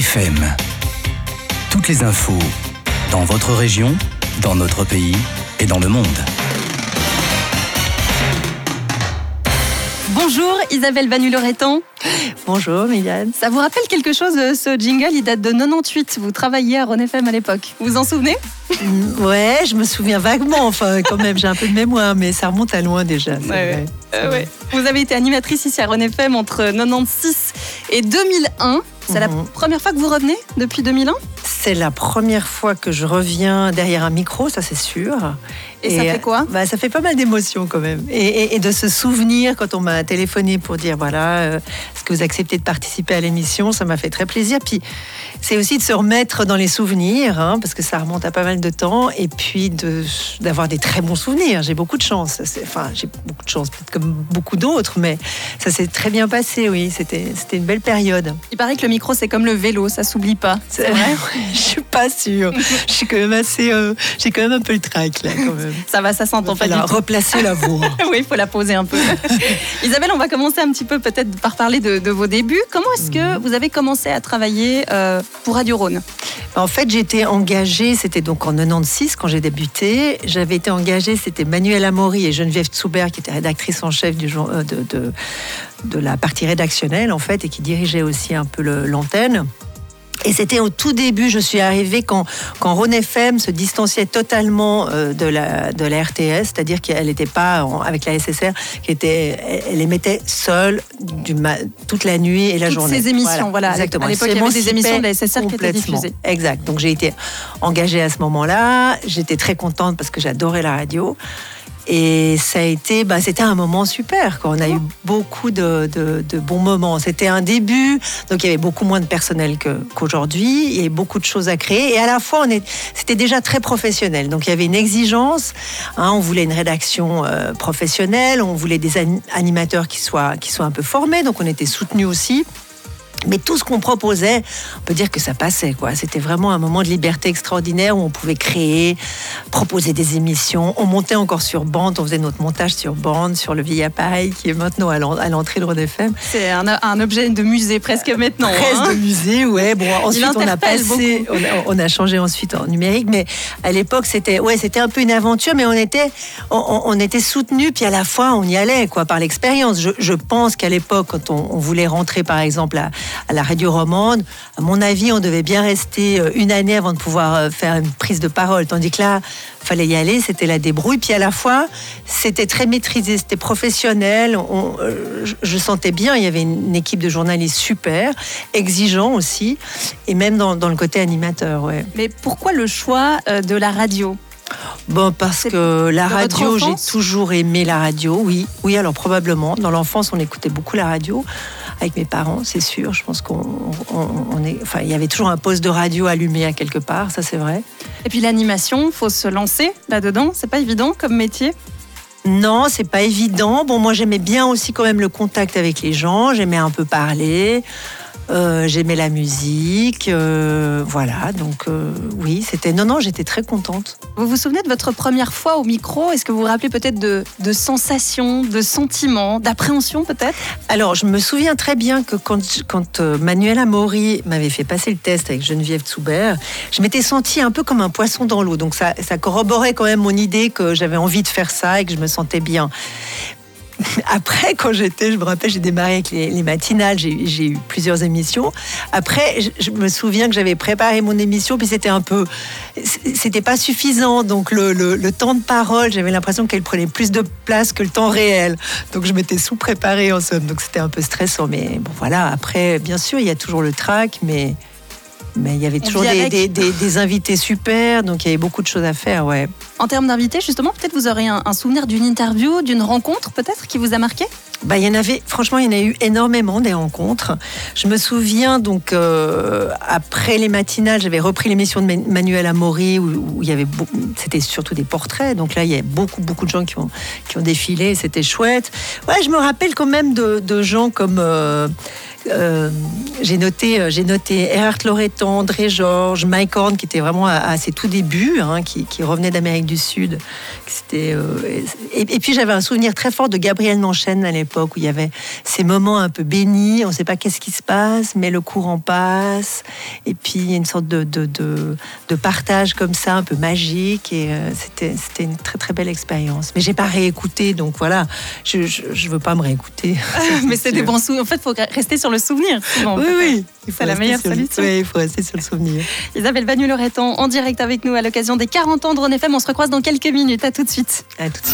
FM. Toutes les infos dans votre région, dans notre pays et dans le monde. Bonjour Isabelle Banu-Loretan. Bonjour Mégane. Ça vous rappelle quelque chose euh, ce jingle? Il date de 98. Vous travailliez à René FM à l'époque. Vous vous en souvenez? Mm, Ouais, je me souviens vaguement. Enfin, quand même, j'ai un peu de mémoire, mais ça remonte à loin déjà. Ouais, vrai. Euh, ouais. Vous avez été animatrice ici à René FM entre 96 et 2001. C'est la Mhm. première fois que vous revenez depuis 2001 C'est la première fois que je reviens derrière un micro, ça c'est sûr. Et ça fait quoi? Bah, Ça fait pas mal d'émotions quand même. Et, et- et de se souvenir quand on m'a téléphoné pour dire voilà, euh, est-ce que vous acceptez de participer à l'émission? Ça m'a fait très plaisir. Puis c'est aussi de se remettre dans les souvenirs, hein, parce que ça remonte à pas mal de temps. Et puis de- d'avoir des très bons souvenirs. J'ai beaucoup de chance. Enfin, j'ai beaucoup de chance, peut-être comme beaucoup d'autres, mais ça s'est très bien passé, oui. C'était c'était une belle période. Il paraît que le micro c'est comme le vélo, ça s'oublie pas. C'est vrai? Je suis pas sûre. Je suis quand même assez. euh, J'ai quand même un peu le trac là, quand même. Ça va, ça s'entend pas tout. replacer la voix. oui, il faut la poser un peu. Isabelle, on va commencer un petit peu peut-être par parler de, de vos débuts. Comment est-ce que vous avez commencé à travailler euh, pour Radio Rhône? En fait, j'étais engagée, c'était donc en 96 quand j'ai débuté. J'avais été engagée, c'était Manuel Amaury et Geneviève Tsoubert qui étaient rédactrices en chef du, euh, de, de, de la partie rédactionnelle en fait et qui dirigeaient aussi un peu l'antenne. Et c'était au tout début, je suis arrivée quand, quand Rhône FM se distanciait totalement euh, de, la, de la RTS, c'est-à-dire qu'elle n'était pas en- avec la SSR, qui était, elle, elle émettait seule du toute la nuit et la Toutes journée. ces émissions, voilà. exactement. À l'époque, il y avait des émissions de la SSR qui étaient diffusées. Exact. Donc j'ai été engagée à ce moment-là. J'étais très contente parce que j'adorais la radio. Et ça a été, bah, c'était un moment super. Quoi. On a eu beaucoup de, de- de bons moments. C'était un début, donc il y avait beaucoup moins de personnel qu'aujourd'hui. il y avait beaucoup de choses à créer. Et à la fois, on est, c'était déjà très professionnel. Donc il y avait une exigence. hein, on voulait une rédaction euh, professionnelle. On voulait des ani- animateurs qui soient, qui soient un peu formés. Donc on était soutenus aussi. Mais tout ce qu'on proposait, on peut dire que ça passait. quoi. C'était vraiment un moment de liberté extraordinaire où on pouvait créer, proposer des émissions. On montait encore sur bande, on faisait notre montage sur bande, sur le vieil appareil qui est maintenant à l'en- à l'entrée de FM. C'est un, un objet de musée presque maintenant. Presse hein. de musée, ouais. Bon, ensuite on a passé, on a, on a changé ensuite en numérique, mais à l'époque c'était, ouais, c'était un peu une aventure, mais on était, on, était soutenus, puis à la fois on y allait, quoi, par l'expérience. Je, je pense qu'à l'époque, quand on, on voulait rentrer, par exemple, à, à la radio romande, à mon avis, on devait bien rester euh, une année avant de pouvoir euh, faire une prise de parole, tandis que là, fallait y aller, c'était la débrouille, puis à la fois, c'était très maîtrisé, c'était professionnel. On- euh, je, je sentais bien, il y avait une, équipe de journalistes super, exigeants aussi, et même dans, dans le côté animateur, ouais. Mais pourquoi le choix de la radio? Bon, parce que la radio, j'ai toujours aimé la radio, oui. Oui, alors probablement. Dans l'enfance, on écoutait beaucoup la radio avec mes parents, c'est sûr. Je pense qu'on on- on est. Enfin, il y avait toujours un poste de radio allumé à quelque part, ça c'est vrai. Et puis l'animation, faut se lancer là-dedans. C'est pas évident comme métier? Non, c'est pas évident. Bon, moi j'aimais bien aussi quand même le contact avec les gens. J'aimais un peu parler. Euh, j'aimais la musique. euh, voilà, donc euh, oui, c'était. Non, non, j'étais très contente. Vous vous souvenez de votre première fois au micro? Est-ce que vous vous rappelez peut-être de, de sensations, de sentiments, d'appréhension peut-être? Alors, je me souviens très bien que quand, quand euh, Manuel Amaury m'avait fait passer le test avec Geneviève Tsoubert, je m'étais sentie un peu comme un poisson dans l'eau. Donc, ça, ça corroborait quand même mon idée que j'avais envie de faire ça et que je me sentais bien. Après, quand j'étais, je me rappelle, j'ai démarré avec les, les matinales, j'ai eu plusieurs émissions. Après, je, me souviens que j'avais préparé mon émission, puis c'était un peu, c'était pas suffisant. Donc le, le- le temps de parole, j'avais l'impression qu'elle prenait plus de place que le temps réel. Donc je m'étais sous-préparée en somme. Donc c'était un peu stressant. Mais bon, voilà. Après, bien sûr, il y a toujours le trac, mais mais il y avait toujours des, avec. des- des- des invités super. Donc il y avait beaucoup de choses à faire, ouais. En termes d'invités, justement, peut-être vous aurez un, un souvenir d'une interview, d'une rencontre peut-être qui vous a marqué? Bah, il y en avait, franchement, il y en a eu énormément des rencontres. Je me souviens donc euh, après les matinales, j'avais repris l'émission de Man- Manuel Amaury où, où il y avait, c'était surtout des portraits. Donc là, il y a beaucoup, beaucoup de gens qui ont, qui ont défilé. C'était chouette. Ouais, je me rappelle quand même de, de gens comme euh, euh, j'ai noté, euh, j'ai noté Erhard Loretan, André Georges, Mike Horn, qui était vraiment à, ses tout débuts, hein, qui, qui revenait d'Amérique du Sud, C'était euh, et, et puis j'avais un souvenir très fort de Gabriel Nanchaine à l'époque où il y avait ces moments un peu bénis, on ne sait pas qu'est-ce qui se passe, mais le courant passe, et puis il y a une sorte de, de, de- de partage comme ça, un peu magique, et euh, c'était c'était une très très belle expérience. Mais j'ai pas réécouté, donc voilà, je je, je veux pas me réécouter. Mais c'est des bons souvenirs. En fait, il faut rester sur le souvenir. souvent, Oui oui, C'est la meilleure sur solution. Oui, il faut rester sur le souvenir. Isabelle Bagnu-Loreton en direct avec nous à l'occasion des 40 ans de Rhône FM. On se recroise dans quelques minutes. À tout de suite. À tout de suite.